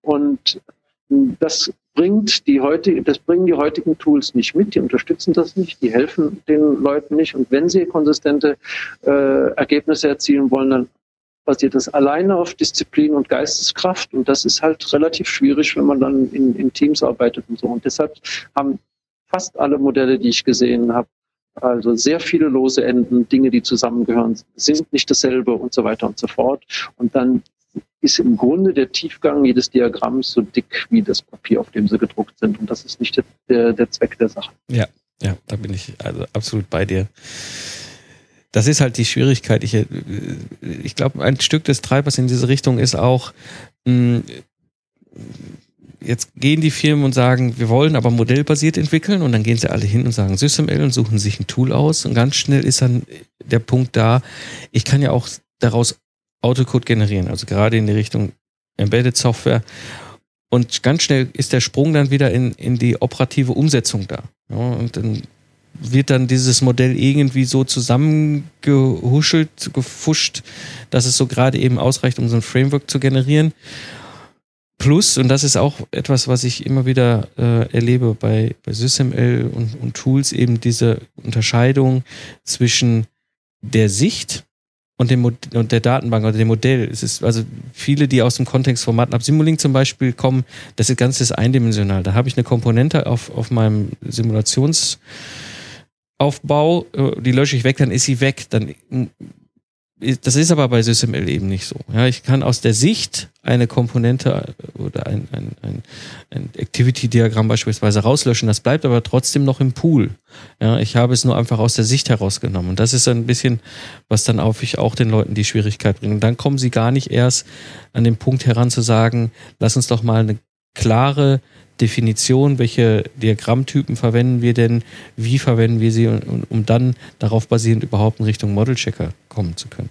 S2: Und das bringt die heutige, das bringen die heutigen Tools nicht mit, die unterstützen das nicht, die helfen den Leuten nicht. Und wenn sie konsistente äh, Ergebnisse erzielen wollen, dann basiert das alleine auf Disziplin und Geisteskraft. Und das ist halt relativ schwierig, wenn man dann in, in Teams arbeitet und so. Und deshalb haben fast alle Modelle, die ich gesehen habe, also sehr viele lose Enden, Dinge, die zusammengehören, sind nicht dasselbe und so weiter und so fort. Und dann ist im Grunde der Tiefgang jedes Diagramms so dick wie das Papier, auf dem sie gedruckt sind. Und das ist nicht der, der Zweck der Sache.
S1: Ja, ja, da bin ich also absolut bei dir. Das ist halt die Schwierigkeit. Ich, äh, ich glaube, ein Stück des Treibers in diese Richtung ist auch, mh, jetzt gehen die Firmen und sagen, wir wollen aber modellbasiert entwickeln und dann gehen sie alle hin und sagen SysML und suchen sich ein Tool aus und ganz schnell ist dann der Punkt da, ich kann ja auch daraus Autocode generieren, also gerade in die Richtung Embedded Software und ganz schnell ist der Sprung dann wieder in, in die operative Umsetzung da. Ja, und dann wird dann dieses Modell irgendwie so zusammengehuschelt, gefuscht, dass es so gerade eben ausreicht, um so ein Framework zu generieren. Plus, und das ist auch etwas, was ich immer wieder äh, erlebe bei, bei SysML und, und Tools, eben diese Unterscheidung zwischen der Sicht und, dem und der Datenbank oder dem Modell. Es ist also viele, die aus dem Kontext von MATLAB Simulink zum Beispiel kommen, das ist ganz eindimensional. Da habe ich eine Komponente auf, auf meinem Simulationsaufbau, äh, die lösche ich weg, dann ist sie weg. Dann das ist aber bei SysML eben nicht so. Ja, ich kann aus der Sicht eine Komponente oder ein, ein, ein, ein Activity-Diagramm beispielsweise rauslöschen. Das bleibt aber trotzdem noch im Pool. Ja, ich habe es nur einfach aus der Sicht herausgenommen. Und das ist ein bisschen, was dann auf ich auch den Leuten die Schwierigkeit bringt. Und dann kommen sie gar nicht erst an den Punkt heran zu sagen, lass uns doch mal eine klare Definition, welche Diagrammtypen verwenden wir denn, wie verwenden wir sie, um, dann darauf basierend überhaupt in Richtung Model Checker kommen zu können.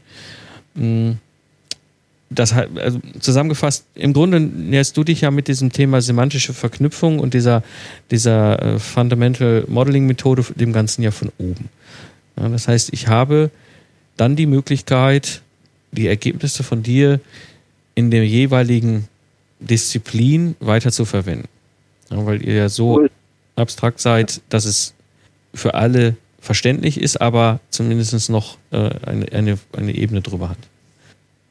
S1: Mm, das also zusammengefasst, im Grunde näherst du dich ja mit diesem Thema semantische Verknüpfung und dieser, dieser äh, Fundamental Modeling Methode dem Ganzen ja von oben. Ja, das heißt, ich habe dann die Möglichkeit, die Ergebnisse von dir in der jeweiligen Disziplin weiter zu verwenden. Ja, weil ihr ja so cool. abstrakt seid, dass es für alle verständlich ist, aber zumindest noch äh, eine, eine, eine Ebene drüber hat.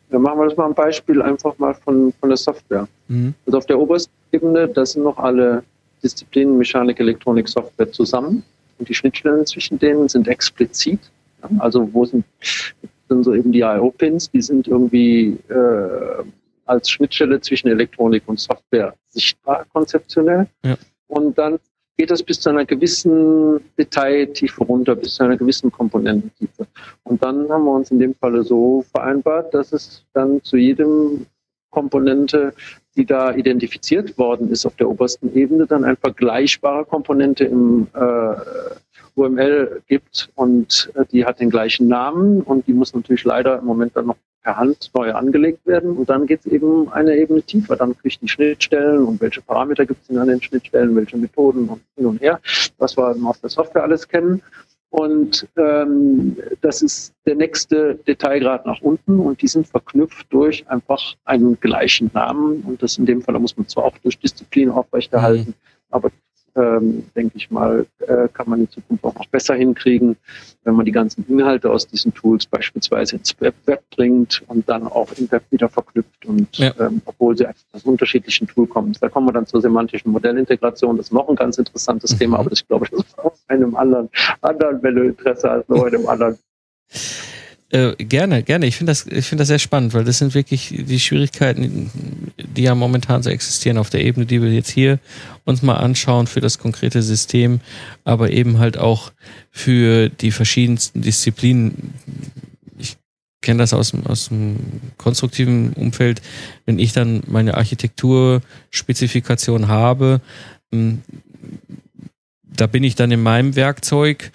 S2: Dann machen wir das mal ein Beispiel einfach mal von, von der Software. Mhm. Also auf der obersten Ebene, da sind noch alle Disziplinen Mechanik, Elektronik, Software zusammen und die Schnittstellen zwischen denen sind explizit. Ja, also wo sind, sind so eben die IO-Pins, die sind irgendwie äh, als Schnittstelle zwischen Elektronik und Software sichtbar konzeptionell. Ja. Und dann geht das bis zu einer gewissen Detailtiefe runter, bis zu einer gewissen Komponententiefe. Und dann haben wir uns in dem Falle so vereinbart, dass es dann zu jedem Komponente, die da identifiziert worden ist auf der obersten Ebene, dann eine vergleichbare Komponente im äh, UML gibt und äh, die hat den gleichen Namen und die muss natürlich leider im Moment dann noch per Hand neu angelegt werden und dann geht es eben eine Ebene tiefer. Dann kriegt die Schnittstellen und welche Parameter gibt es in den Schnittstellen, welche Methoden und hin und her, was wir aus der Software alles kennen. Und ähm, das ist der nächste Detailgrad nach unten und die sind verknüpft durch einfach einen gleichen Namen. Und das in dem Fall, da muss man zwar auch durch Disziplin aufrechterhalten, mhm. aber ähm, denke ich mal, äh, kann man in Zukunft auch noch besser hinkriegen, wenn man die ganzen Inhalte aus diesen Tools beispielsweise ins Web, Web bringt und dann auch im Web wieder verknüpft und ja. ähm, obwohl sie aus unterschiedlichen Tool kommen. Da kommen wir dann zur semantischen Modellintegration. Das ist noch ein ganz interessantes mhm. Thema, aber das, ich glaube, das ist auf einem anderen, anderen, wenn du Interesse hast, noch in einem anderen [laughs]
S1: äh, gerne, gerne. Ich finde das, ich finde das sehr spannend, weil das sind wirklich die Schwierigkeiten, die ja momentan so existieren auf der Ebene, die wir jetzt hier uns mal anschauen für das konkrete System, aber eben halt auch für die verschiedensten Disziplinen. Ich kenne das aus dem, aus dem konstruktiven Umfeld. Wenn ich dann meine Architekturspezifikation habe, hm, da bin ich dann in meinem Werkzeug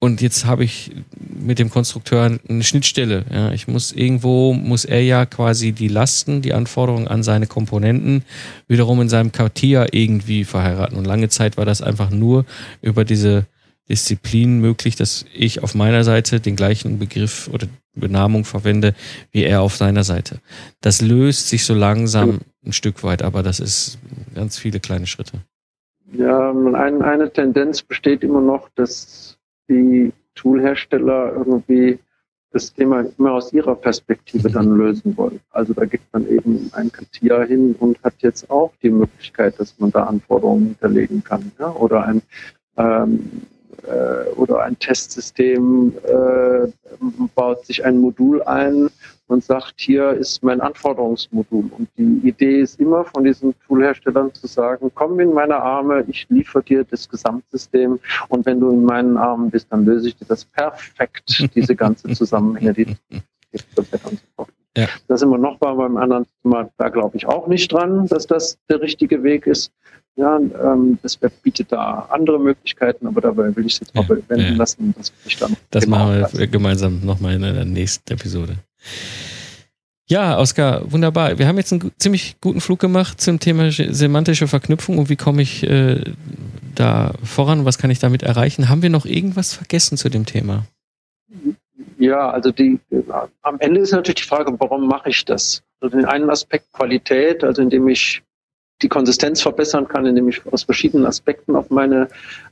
S1: und jetzt habe ich mit dem Konstrukteur eine Schnittstelle. Ja, ich muss irgendwo, muss er ja quasi die Lasten, die Anforderungen an seine Komponenten wiederum in seinem Quartier irgendwie verheiraten. Und lange Zeit war das einfach nur über diese Disziplin möglich, dass ich auf meiner Seite den gleichen Begriff oder Benamung verwende wie er auf seiner Seite. Das löst sich so langsam ein Stück weit, aber das ist ganz viele kleine Schritte.
S2: Ja, eine, eine Tendenz besteht immer noch, dass die Toolhersteller irgendwie das Thema immer aus ihrer Perspektive dann lösen wollen. Also da geht man eben ein Katia hin und hat jetzt auch die Möglichkeit, dass man da Anforderungen hinterlegen kann. Ja? Oder ein ähm, äh, oder ein Testsystem äh, baut sich ein Modul ein und sagt, hier ist mein Anforderungsmodul. Und die Idee ist immer von diesen Toolherstellern zu sagen, komm in meine Arme, ich liefere dir das Gesamtsystem und wenn du in meinen Armen bist, dann löse ich dir das perfekt, diese ganze [laughs] Zusammenhänge, die ja. Da sind wir noch mal beim anderen Thema, da glaube ich auch nicht dran, dass das der richtige Weg ist. Ja, ähm, das Web bietet da andere Möglichkeiten, aber dabei will ich es jetzt mal ja, bewenden ja. lassen.
S1: Das, ich dann das machen wir gemeinsam nochmal in der nächsten Episode. Ja, Oskar, wunderbar. Wir haben jetzt einen ziemlich guten Flug gemacht zum Thema semantische Verknüpfung und wie komme ich äh, da voran, was kann ich damit erreichen. Haben wir noch irgendwas vergessen zu dem Thema?
S2: Ja, also die, am Ende ist natürlich die Frage, warum mache ich das? Also den einen Aspekt Qualität, also indem ich die Konsistenz verbessern kann, indem ich aus verschiedenen Aspekten auf meine,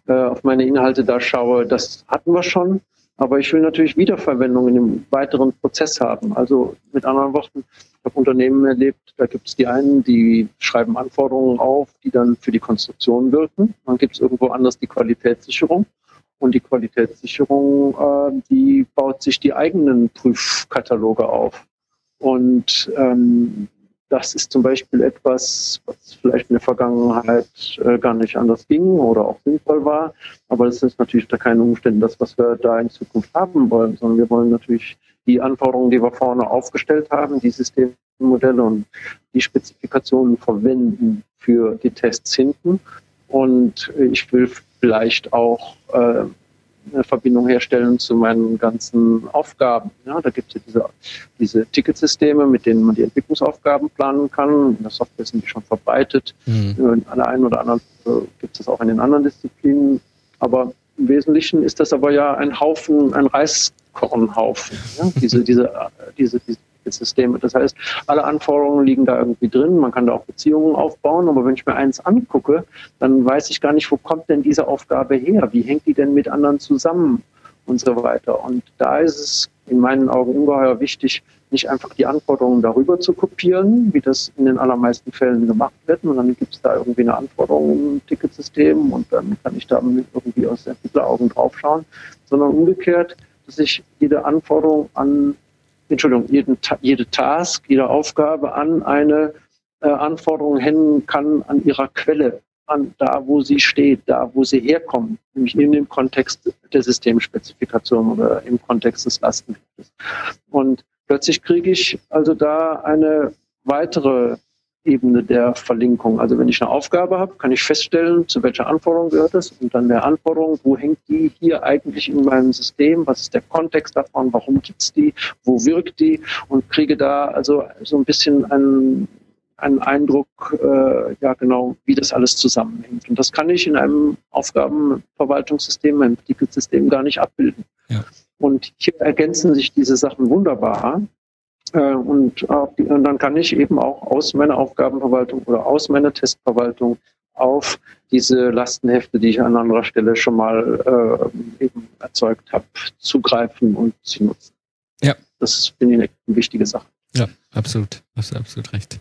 S2: äh, auf meine Inhalte da schaue, das hatten wir schon. Aber ich will natürlich Wiederverwendung in dem weiteren Prozess haben. Also mit anderen Worten, ich habe Unternehmen erlebt, da gibt es die einen, die schreiben Anforderungen auf, die dann für die Konstruktion wirken. Dann gibt es irgendwo anders die Qualitätssicherung. Und die Qualitätssicherung, äh, die baut sich die eigenen Prüfkataloge auf. Und ähm, das ist zum Beispiel etwas, was vielleicht in der Vergangenheit äh, gar nicht anders ging oder auch sinnvoll war. Aber das ist natürlich unter keinen Umständen das, was wir da in Zukunft haben wollen, sondern wir wollen natürlich die Anforderungen, die wir vorne aufgestellt haben, die Systemmodelle und die Spezifikationen verwenden für die Tests hinten. Und ich will vielleicht auch äh, eine Verbindung herstellen zu meinen ganzen Aufgaben. Ja, da gibt es ja diese, diese Ticketsysteme, mit denen man die Entwicklungsaufgaben planen kann. In der Software sind die schon verbreitet. Mhm. An der einen oder anderen äh, gibt es auch in den anderen Disziplinen. Aber im Wesentlichen ist das aber ja ein Haufen, ein Reiskornhaufen. Ja? Diese, diese, diese, diese Systeme. Das heißt, alle Anforderungen liegen da irgendwie drin. Man kann da auch Beziehungen aufbauen. Aber wenn ich mir eins angucke, dann weiß ich gar nicht, wo kommt denn diese Aufgabe her? Wie hängt die denn mit anderen zusammen? Und so weiter. Und da ist es in meinen Augen ungeheuer wichtig, nicht einfach die Anforderungen darüber zu kopieren, wie das in den allermeisten Fällen gemacht wird. Und dann gibt es da irgendwie eine Anforderung im Ticketsystem und dann kann ich da irgendwie aus Entwickleraugen draufschauen, sondern umgekehrt, dass ich jede Anforderung an Entschuldigung, jeden, jede Task, jede Aufgabe an eine äh, Anforderung hängen kann an ihrer Quelle, an da, wo sie steht, da, wo sie herkommt, nämlich in dem Kontext der Systemspezifikation oder im Kontext des Lastenheftes. Und plötzlich kriege ich also da eine weitere Ebene der Verlinkung. Also wenn ich eine Aufgabe habe, kann ich feststellen, zu welcher Anforderung gehört es und dann der Anforderung, wo hängt die hier eigentlich in meinem System, was ist der Kontext davon, warum gibt es die, wo wirkt die und kriege da also so ein bisschen einen, einen Eindruck, äh, ja genau, wie das alles zusammenhängt. Und das kann ich in einem Aufgabenverwaltungssystem, einem Ticketsystem gar nicht abbilden. Ja. Und hier ergänzen sich diese Sachen wunderbar. Äh, und, und dann kann ich eben auch aus meiner Aufgabenverwaltung oder aus meiner Testverwaltung auf diese Lastenhefte, die ich an anderer Stelle schon mal äh, eben erzeugt habe, zugreifen und sie nutzen.
S1: Ja.
S2: Das finde ich eine wichtige Sache.
S1: Ja, absolut. Hast du absolut recht.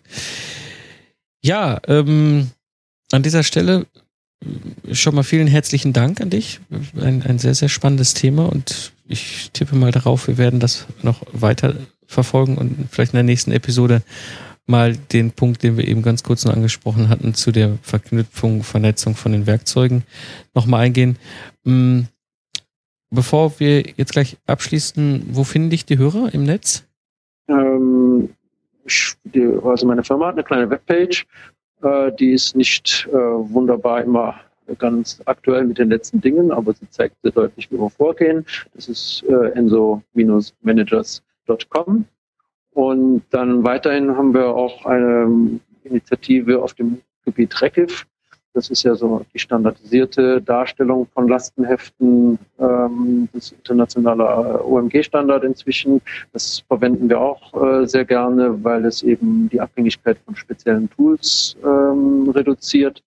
S1: Ja, ähm, an dieser Stelle schon mal vielen herzlichen Dank an dich. Ein, ein sehr, sehr spannendes Thema und ich tippe mal darauf, wir werden das noch weiter verfolgen und vielleicht in der nächsten Episode mal den Punkt, den wir eben ganz kurz noch angesprochen hatten, zu der Verknüpfung, Vernetzung von den Werkzeugen nochmal eingehen. Mm, bevor wir jetzt gleich abschließen, wo finden dich die Hörer im Netz?
S2: Ähm, also meine Firma hat eine kleine Webpage, äh, die ist nicht äh, wunderbar immer ganz aktuell mit den letzten Dingen, aber sie zeigt sehr deutlich, wie wir vorgehen. Das ist äh, www.rechtsanwalt.com. Und dann weiterhin haben wir auch eine Initiative auf dem Gebiet RECIF. Das ist ja so die standardisierte Darstellung von Lastenheften, ähm, das internationale äh, OMG-Standard inzwischen. Das verwenden wir auch äh, sehr gerne, weil es eben die Abhängigkeit von speziellen Tools ähm, reduziert.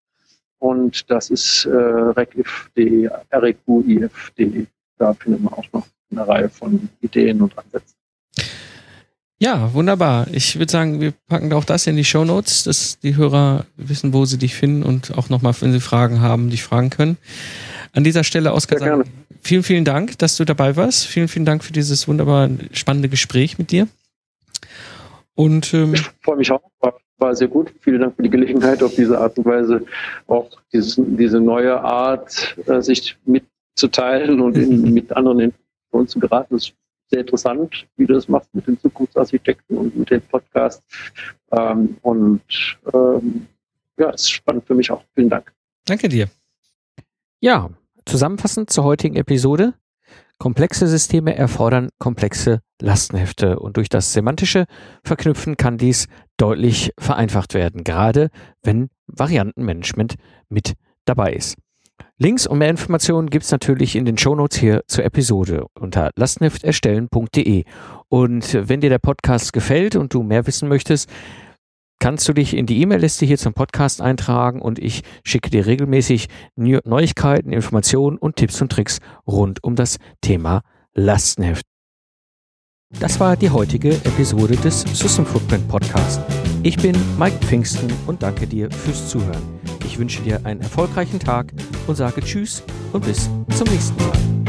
S2: Und das ist äh, recif.de, reqif.de. Da findet man auch noch eine Reihe von Ideen und Ansätzen.
S1: Ja, wunderbar. Ich würde sagen, wir packen auch das in die Show Notes, dass die Hörer wissen, wo sie dich finden und auch nochmal, wenn sie Fragen haben, dich fragen können. An dieser Stelle, Oskar, sagen, vielen, vielen Dank, dass du dabei warst. Vielen, vielen Dank für dieses wunderbar spannende Gespräch mit dir. Und ähm,
S2: ich freue mich auch. War, war, sehr gut. Vielen Dank für die Gelegenheit, auf diese Art und Weise auch dieses, diese neue Art, äh, sich mitzuteilen und in, [laughs] mit anderen Informationen zu geraten. Das sehr interessant, wie du das machst mit den Zukunftsarchitekten und mit dem Podcast. Ähm, und ähm, ja, ist spannend für mich auch. Vielen Dank.
S1: Danke dir. Ja, zusammenfassend zur heutigen Episode. Komplexe Systeme erfordern komplexe Lastenhefte und durch das semantische Verknüpfen kann dies deutlich vereinfacht werden, gerade wenn Variantenmanagement mit dabei ist. Links und mehr Informationen gibt es natürlich in den Shownotes hier zur Episode unter lastenhefterstellen.de. Und wenn dir der Podcast gefällt und du mehr wissen möchtest, kannst du dich in die E-Mail-Liste hier zum Podcast eintragen und ich schicke dir regelmäßig Neuigkeiten, Informationen und Tipps und Tricks rund um das Thema Lastenheft. Das war die heutige Episode des System Footprint Podcast. Ich bin Mike Pfingsten und danke dir fürs Zuhören. Ich wünsche dir einen erfolgreichen Tag und sage Tschüss und bis zum nächsten Mal.